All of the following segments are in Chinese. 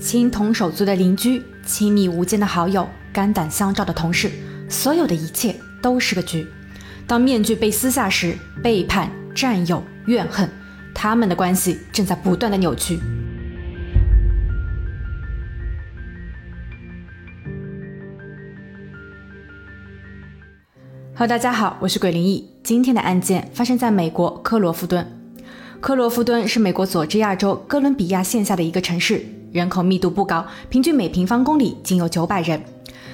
亲同手足的邻居、亲密无间的好友、肝胆相照的同事，所有的一切都是个局。当面具被撕下时，背叛、占有、怨恨，他们的关系正在不断的扭曲。哈喽大家好，我是鬼灵异。今天的案件发生在美国科罗夫敦。科罗夫敦是美国佐治亚州哥伦比亚县下的一个城市，人口密度不高，平均每平方公里仅有九百人。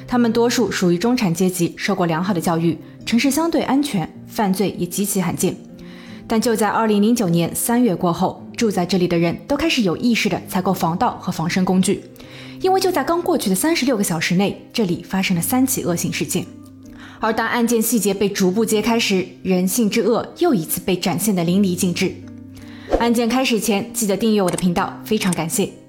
他们多数属于中产阶级，受过良好的教育，城市相对安全，犯罪也极其罕见。但就在二零零九年三月过后，住在这里的人都开始有意识地采购防盗和防身工具，因为就在刚过去的三十六个小时内，这里发生了三起恶性事件。而当案件细节被逐步揭开时，人性之恶又一次被展现得淋漓尽致。案件开始前，记得订阅我的频道，非常感谢。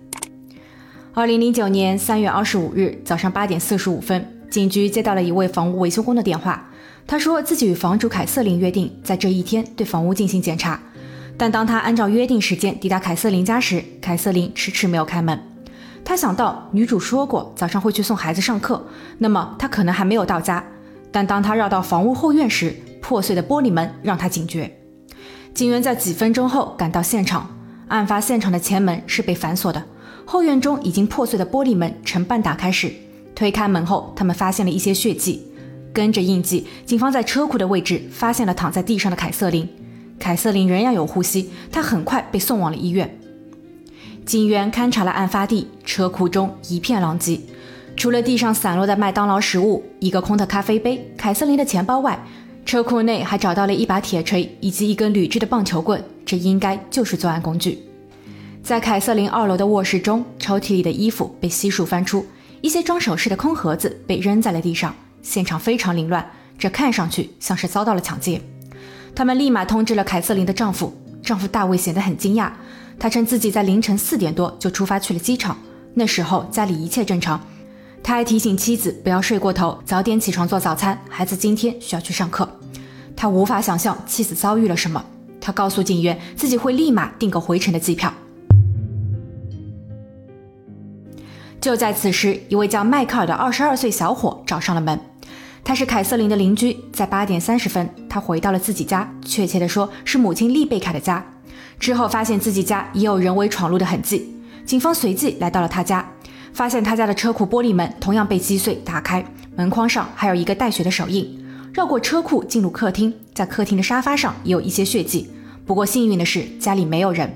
二零零九年三月二十五日早上八点四十五分，警局接到了一位房屋维修工的电话，他说自己与房主凯瑟琳约定在这一天对房屋进行检查，但当他按照约定时间抵达凯瑟琳家时，凯瑟琳迟迟没有开门。他想到女主说过早上会去送孩子上课，那么她可能还没有到家。但当他绕到房屋后院时，破碎的玻璃门让他警觉。警员在几分钟后赶到现场，案发现场的前门是被反锁的，后院中已经破碎的玻璃门呈半打开时，推开门后，他们发现了一些血迹，跟着印记，警方在车库的位置发现了躺在地上的凯瑟琳。凯瑟琳仍然有呼吸，她很快被送往了医院。警员勘察了案发地，车库中一片狼藉。除了地上散落的麦当劳食物、一个空的咖啡杯、凯瑟琳的钱包外，车库内还找到了一把铁锤以及一根铝制的棒球棍，这应该就是作案工具。在凯瑟琳二楼的卧室中，抽屉里的衣服被悉数翻出，一些装首饰的空盒子被扔在了地上，现场非常凌乱，这看上去像是遭到了抢劫。他们立马通知了凯瑟琳的丈夫，丈夫大卫显得很惊讶，他称自己在凌晨四点多就出发去了机场，那时候家里一切正常。他还提醒妻子不要睡过头，早点起床做早餐。孩子今天需要去上课。他无法想象妻子遭遇了什么。他告诉警员自己会立马订个回程的机票。就在此时，一位叫迈克尔的二十二岁小伙找上了门。他是凯瑟琳的邻居。在八点三十分，他回到了自己家，确切的说是母亲丽贝卡的家。之后发现自己家也有人为闯入的痕迹，警方随即来到了他家。发现他家的车库玻璃门同样被击碎打开，门框上还有一个带血的手印。绕过车库进入客厅，在客厅的沙发上也有一些血迹。不过幸运的是家里没有人。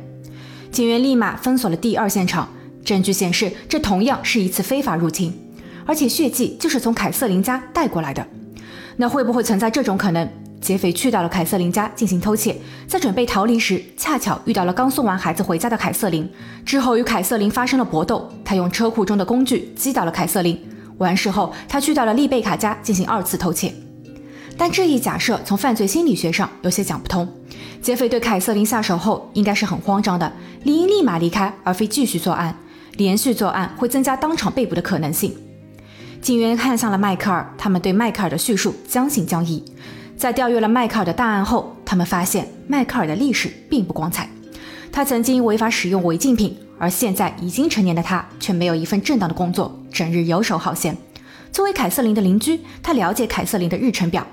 警员立马封锁了第二现场，证据显示这同样是一次非法入侵，而且血迹就是从凯瑟琳家带过来的。那会不会存在这种可能？劫匪去到了凯瑟琳家进行偷窃，在准备逃离时，恰巧遇到了刚送完孩子回家的凯瑟琳。之后与凯瑟琳发生了搏斗，他用车库中的工具击倒了凯瑟琳。完事后，他去到了丽贝卡家进行二次偷窃。但这一假设从犯罪心理学上有些讲不通。劫匪对凯瑟琳下手后，应该是很慌张的，理应立马离开，而非继续作案。连续作案会增加当场被捕的可能性。警员看向了迈克尔，他们对迈克尔的叙述将信将疑。在调阅了迈克尔的档案后，他们发现迈克尔的历史并不光彩。他曾经违法使用违禁品，而现在已经成年的他却没有一份正当的工作，整日游手好闲。作为凯瑟琳的邻居，他了解凯瑟琳的日程表。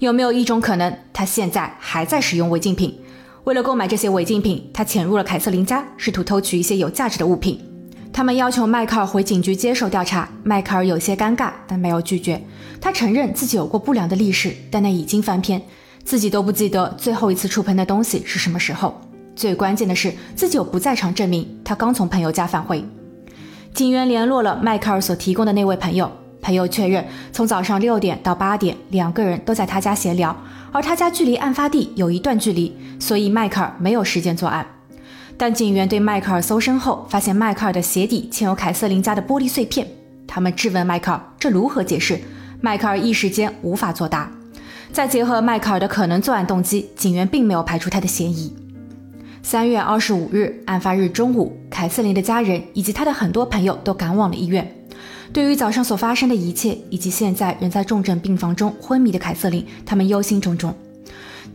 有没有一种可能，他现在还在使用违禁品？为了购买这些违禁品，他潜入了凯瑟琳家，试图偷取一些有价值的物品。他们要求迈克尔回警局接受调查，迈克尔有些尴尬，但没有拒绝。他承认自己有过不良的历史，但那已经翻篇，自己都不记得最后一次触碰那东西是什么时候。最关键的是，自己有不在场证明，他刚从朋友家返回。警员联络了迈克尔所提供的那位朋友，朋友确认从早上六点到八点，两个人都在他家闲聊，而他家距离案发地有一段距离，所以迈克尔没有时间作案。但警员对迈克尔搜身后，发现迈克尔的鞋底嵌有凯瑟琳家的玻璃碎片。他们质问迈克尔，这如何解释？迈克尔一时间无法作答。再结合迈克尔的可能作案动机，警员并没有排除他的嫌疑。三月二十五日，案发日中午，凯瑟琳的家人以及他的很多朋友都赶往了医院。对于早上所发生的一切，以及现在仍在重症病房中昏迷的凯瑟琳，他们忧心忡忡。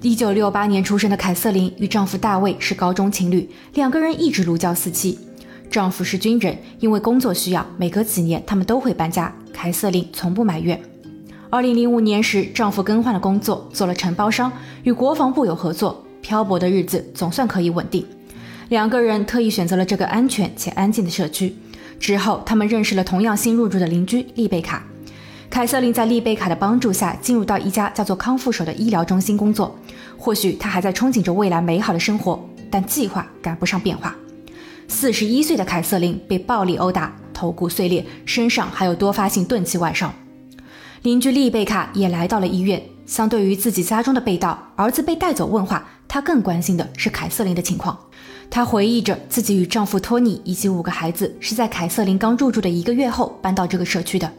一九六八年出生的凯瑟琳与丈夫大卫是高中情侣，两个人一直如胶似漆。丈夫是军人，因为工作需要，每隔几年他们都会搬家。凯瑟琳从不埋怨。二零零五年时，丈夫更换了工作，做了承包商，与国防部有合作，漂泊的日子总算可以稳定。两个人特意选择了这个安全且安静的社区。之后，他们认识了同样新入住的邻居丽贝卡。凯瑟琳在丽贝卡的帮助下，进入到一家叫做康复手的医疗中心工作。或许她还在憧憬着未来美好的生活，但计划赶不上变化。四十一岁的凯瑟琳被暴力殴打，头骨碎裂，身上还有多发性钝器外伤。邻居丽贝卡也来到了医院。相对于自己家中的被盗，儿子被带走问话，她更关心的是凯瑟琳的情况。她回忆着自己与丈夫托尼以及五个孩子是在凯瑟琳刚入住的一个月后搬到这个社区的。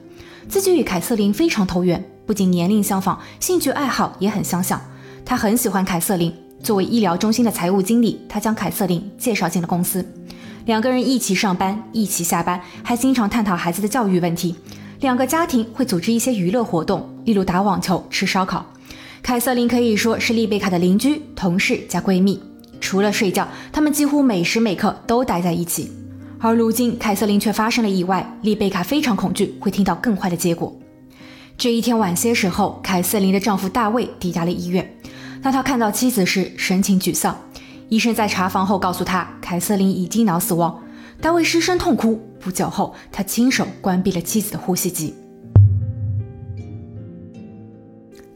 自己与凯瑟琳非常投缘，不仅年龄相仿，兴趣爱好也很相像。她很喜欢凯瑟琳。作为医疗中心的财务经理，她将凯瑟琳介绍进了公司。两个人一起上班，一起下班，还经常探讨孩子的教育问题。两个家庭会组织一些娱乐活动，例如打网球、吃烧烤。凯瑟琳可以说是丽贝卡的邻居、同事加闺蜜。除了睡觉，他们几乎每时每刻都待在一起。而如今，凯瑟琳却发生了意外，丽贝卡非常恐惧会听到更坏的结果。这一天晚些时候，凯瑟琳的丈夫大卫抵达了医院。当他看到妻子时，神情沮丧。医生在查房后告诉他，凯瑟琳已经脑死亡。大卫失声痛哭。不久后，他亲手关闭了妻子的呼吸机。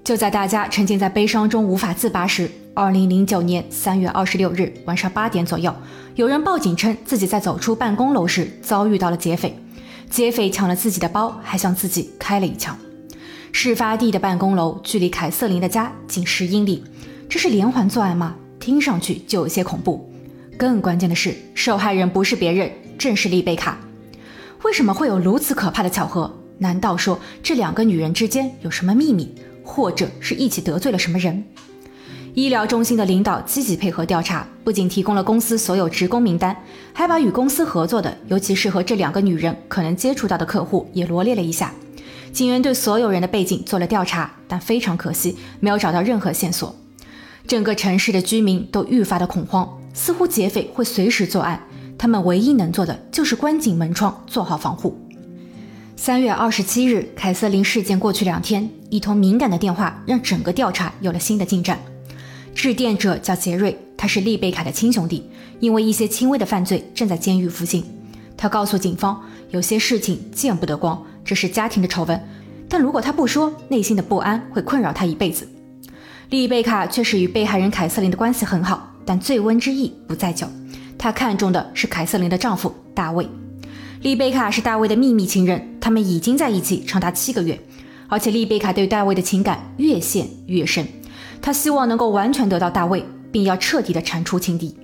就在大家沉浸在悲伤中无法自拔时，二零零九年三月二十六日晚上八点左右，有人报警称自己在走出办公楼时遭遇到了劫匪。劫匪抢了自己的包，还向自己开了一枪。事发地的办公楼距离凯瑟琳的家仅十英里。这是连环作案吗？听上去就有些恐怖。更关键的是，受害人不是别人，正是丽贝卡。为什么会有如此可怕的巧合？难道说这两个女人之间有什么秘密，或者是一起得罪了什么人？医疗中心的领导积极配合调查，不仅提供了公司所有职工名单，还把与公司合作的，尤其是和这两个女人可能接触到的客户也罗列了一下。警员对所有人的背景做了调查，但非常可惜，没有找到任何线索。整个城市的居民都愈发的恐慌，似乎劫匪会随时作案。他们唯一能做的就是关紧门窗，做好防护。三月二十七日，凯瑟琳事件过去两天，一通敏感的电话让整个调查有了新的进展。致电者叫杰瑞，他是丽贝卡的亲兄弟，因为一些轻微的犯罪正在监狱服刑。他告诉警方，有些事情见不得光，这是家庭的丑闻，但如果他不说，内心的不安会困扰他一辈子。丽贝卡确实与被害人凯瑟琳的关系很好，但醉翁之意不在酒。她看中的是凯瑟琳的丈夫大卫。丽贝卡是大卫的秘密情人，他们已经在一起长达七个月，而且丽贝卡对大卫的情感越陷越深。她希望能够完全得到大卫，并要彻底的铲除情敌。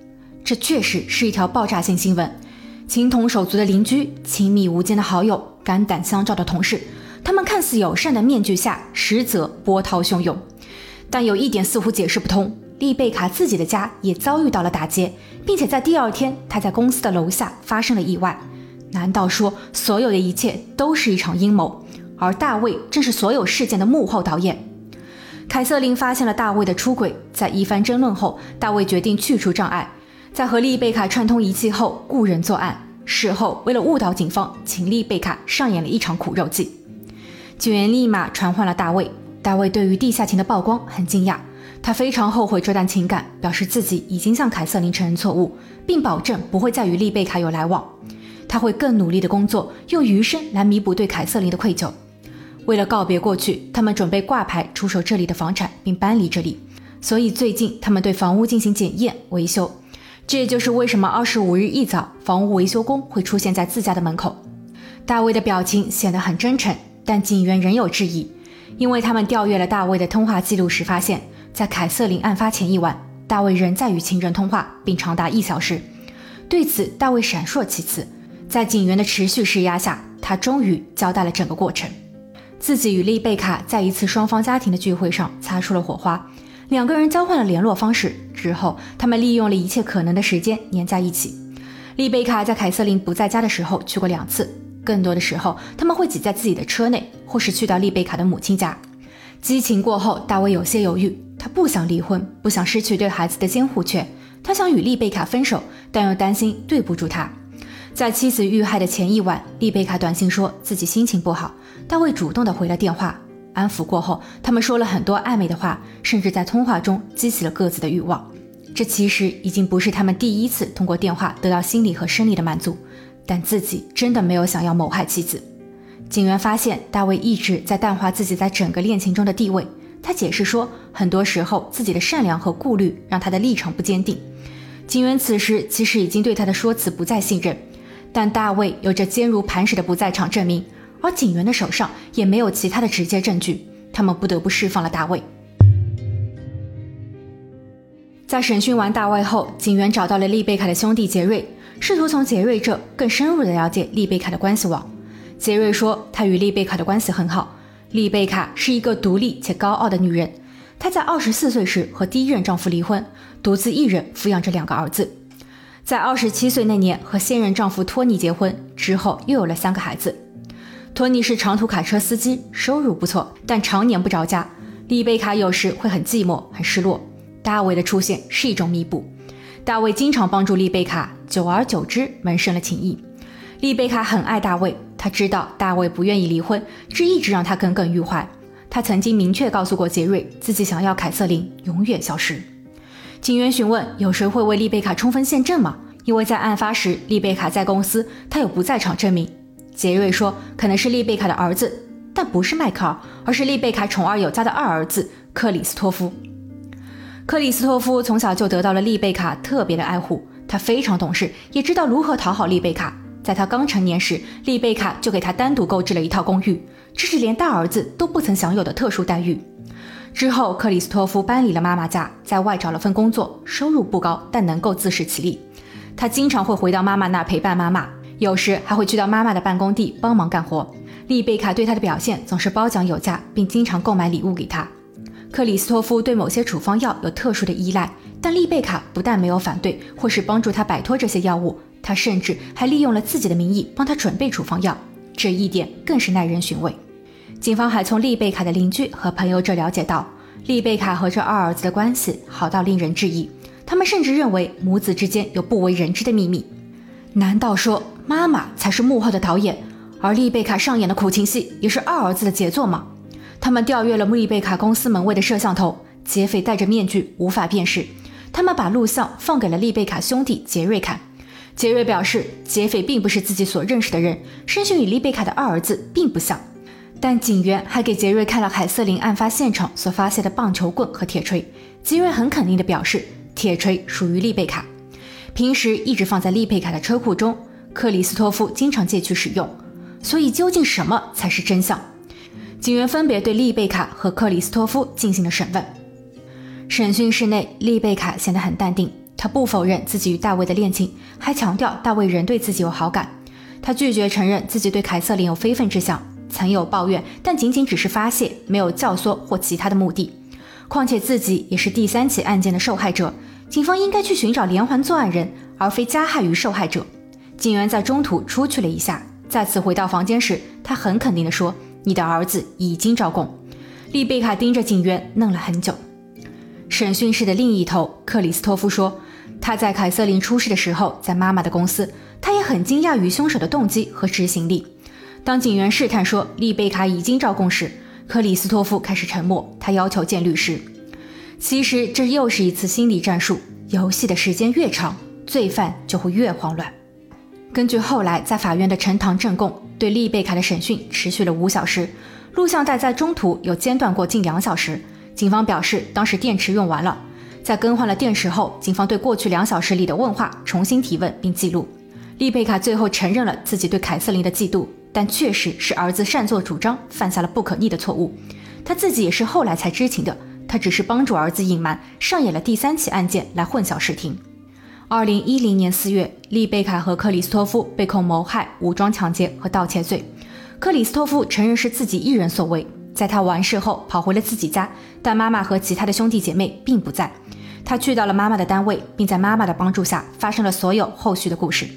这确实是一条爆炸性新闻。情同手足的邻居，亲密无间的好友，肝胆相照的同事，他们看似友善的面具下，实则波涛汹涌。但有一点似乎解释不通：丽贝卡自己的家也遭遇到了打劫，并且在第二天，她在公司的楼下发生了意外。难道说所有的一切都是一场阴谋？而大卫正是所有事件的幕后导演。凯瑟琳发现了大卫的出轨，在一番争论后，大卫决定去除障碍，在和丽贝卡串通一气后，雇人作案。事后，为了误导警方，请丽贝卡上演了一场苦肉计。警员立马传唤了大卫。大卫对于地下情的曝光很惊讶，他非常后悔这段情感，表示自己已经向凯瑟琳承认错误，并保证不会再与丽贝卡有来往。他会更努力的工作，用余生来弥补对凯瑟琳的愧疚。为了告别过去，他们准备挂牌出售这里的房产，并搬离这里。所以最近他们对房屋进行检验维修。这也就是为什么二十五日一早，房屋维修工会出现在自家的门口。大卫的表情显得很真诚，但警员仍有质疑。因为他们调阅了大卫的通话记录时，发现，在凯瑟琳案发前一晚，大卫仍在与情人通话，并长达一小时。对此，大卫闪烁其词。在警员的持续施压下，他终于交代了整个过程：自己与丽贝卡在一次双方家庭的聚会上擦出了火花，两个人交换了联络方式。之后，他们利用了一切可能的时间黏在一起。丽贝卡在凯瑟琳不在家的时候去过两次。更多的时候，他们会挤在自己的车内，或是去到丽贝卡的母亲家。激情过后，大卫有些犹豫，他不想离婚，不想失去对孩子的监护权，他想与丽贝卡分手，但又担心对不住她。在妻子遇害的前一晚，丽贝卡短信说自己心情不好，大卫主动的回了电话，安抚过后，他们说了很多暧昧的话，甚至在通话中激起了各自的欲望。这其实已经不是他们第一次通过电话得到心理和生理的满足，但自己真的没有想要谋害妻子。警员发现大卫一直在淡化自己在整个恋情中的地位，他解释说，很多时候自己的善良和顾虑让他的立场不坚定。警员此时其实已经对他的说辞不再信任，但大卫有着坚如磐石的不在场证明，而警员的手上也没有其他的直接证据，他们不得不释放了大卫。在审讯完大卫后，警员找到了丽贝卡的兄弟杰瑞，试图从杰瑞这更深入的了解丽贝卡的关系网。杰瑞说，他与丽贝卡的关系很好，丽贝卡是一个独立且高傲的女人。她在二十四岁时和第一任丈夫离婚，独自一人抚养着两个儿子。在二十七岁那年和现任丈夫托尼结婚之后，又有了三个孩子。托尼是长途卡车司机，收入不错，但常年不着家。丽贝卡有时会很寂寞、很失落。大卫的出现是一种弥补。大卫经常帮助丽贝卡，久而久之萌生了情谊。丽贝卡很爱大卫，她知道大卫不愿意离婚，这一直让她耿耿于怀。他曾经明确告诉过杰瑞，自己想要凯瑟琳永远消失。警员询问：“有谁会为丽贝卡冲锋陷阵吗？”因为在案发时，丽贝卡在公司，她有不在场证明。杰瑞说：“可能是丽贝卡的儿子，但不是迈克尔，而是丽贝卡宠儿有加的二儿子克里斯托夫。”克里斯托夫从小就得到了丽贝卡特别的爱护，他非常懂事，也知道如何讨好丽贝卡。在他刚成年时，丽贝卡就给他单独购置了一套公寓。这是连大儿子都不曾享有的特殊待遇。之后，克里斯托夫搬离了妈妈家，在外找了份工作，收入不高，但能够自食其力。他经常会回到妈妈那陪伴妈妈，有时还会去到妈妈的办公地帮忙干活。丽贝卡对他的表现总是褒奖有加，并经常购买礼物给他。克里斯托夫对某些处方药有特殊的依赖，但丽贝卡不但没有反对，或是帮助他摆脱这些药物，他甚至还利用了自己的名义帮他准备处方药。这一点更是耐人寻味。警方还从丽贝卡的邻居和朋友这了解到，丽贝卡和这二儿子的关系好到令人质疑。他们甚至认为母子之间有不为人知的秘密。难道说妈妈才是幕后的导演，而丽贝卡上演的苦情戏也是二儿子的杰作吗？他们调阅了穆丽贝卡公司门卫的摄像头，劫匪戴着面具无法辨识。他们把录像放给了丽贝卡兄弟杰瑞看。杰瑞表示，劫匪并不是自己所认识的人，身形与丽贝卡的二儿子并不像。但警员还给杰瑞看了海瑟琳案发现场所发现的棒球棍和铁锤。杰瑞很肯定地表示，铁锤属于丽贝卡，平时一直放在丽贝卡的车库中，克里斯托夫经常借去使用。所以，究竟什么才是真相？警员分别对丽贝卡和克里斯托夫进行了审问。审讯室内，丽贝卡显得很淡定。她不否认自己与大卫的恋情，还强调大卫仍对自己有好感。他拒绝承认自己对凯瑟琳有非分之想，曾有抱怨，但仅仅只是发泄，没有教唆或其他的目的。况且自己也是第三起案件的受害者，警方应该去寻找连环作案人，而非加害于受害者。警员在中途出去了一下，再次回到房间时，他很肯定地说：“你的儿子已经招供。”丽贝卡盯着警员愣了很久。审讯室的另一头，克里斯托夫说。他在凯瑟琳出事的时候，在妈妈的公司，他也很惊讶于凶手的动机和执行力。当警员试探说丽贝卡已经招供时，克里斯托夫开始沉默。他要求见律师。其实这又是一次心理战术，游戏的时间越长，罪犯就会越慌乱。根据后来在法院的呈堂证供，对丽贝卡的审讯持续了五小时，录像带在中途有间断过近两小时。警方表示，当时电池用完了。在更换了电池后，警方对过去两小时里的问话重新提问并记录。丽贝卡最后承认了自己对凯瑟琳的嫉妒，但确实是儿子擅作主张，犯下了不可逆的错误。他自己也是后来才知情的，他只是帮助儿子隐瞒，上演了第三起案件来混淆视听。二零一零年四月，丽贝卡和克里斯托夫被控谋害、武装抢劫和盗窃罪。克里斯托夫承认是自己一人所为。在他完事后跑回了自己家，但妈妈和其他的兄弟姐妹并不在。他去到了妈妈的单位，并在妈妈的帮助下发生了所有后续的故事。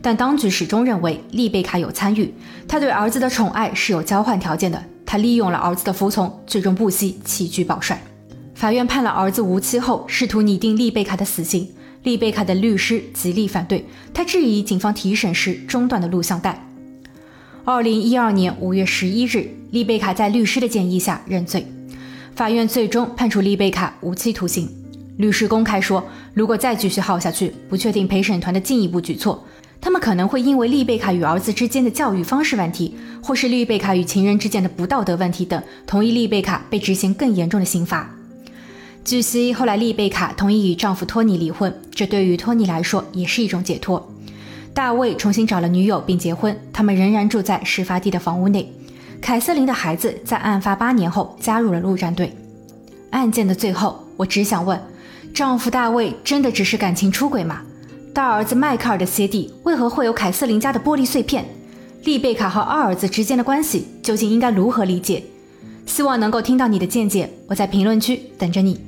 但当局始终认为丽贝卡有参与，他对儿子的宠爱是有交换条件的。他利用了儿子的服从，最终不惜弃车保帅。法院判了儿子无期后，试图拟定丽贝卡的死刑。丽贝卡的律师极力反对，他质疑警方提审时中断的录像带。二零一二年五月十一日，丽贝卡在律师的建议下认罪，法院最终判处丽贝卡无期徒刑。律师公开说，如果再继续耗下去，不确定陪审团的进一步举措。他们可能会因为丽贝卡与儿子之间的教育方式问题，或是丽贝卡与情人之间的不道德问题等，同意丽贝卡被执行更严重的刑罚。据悉，后来丽贝卡同意与丈夫托尼离婚，这对于托尼来说也是一种解脱。大卫重新找了女友并结婚，他们仍然住在事发地的房屋内。凯瑟琳的孩子在案发八年后加入了陆战队。案件的最后，我只想问：丈夫大卫真的只是感情出轨吗？大儿子迈克尔的鞋底为何会有凯瑟琳家的玻璃碎片？丽贝卡和二儿子之间的关系究竟应该如何理解？希望能够听到你的见解，我在评论区等着你。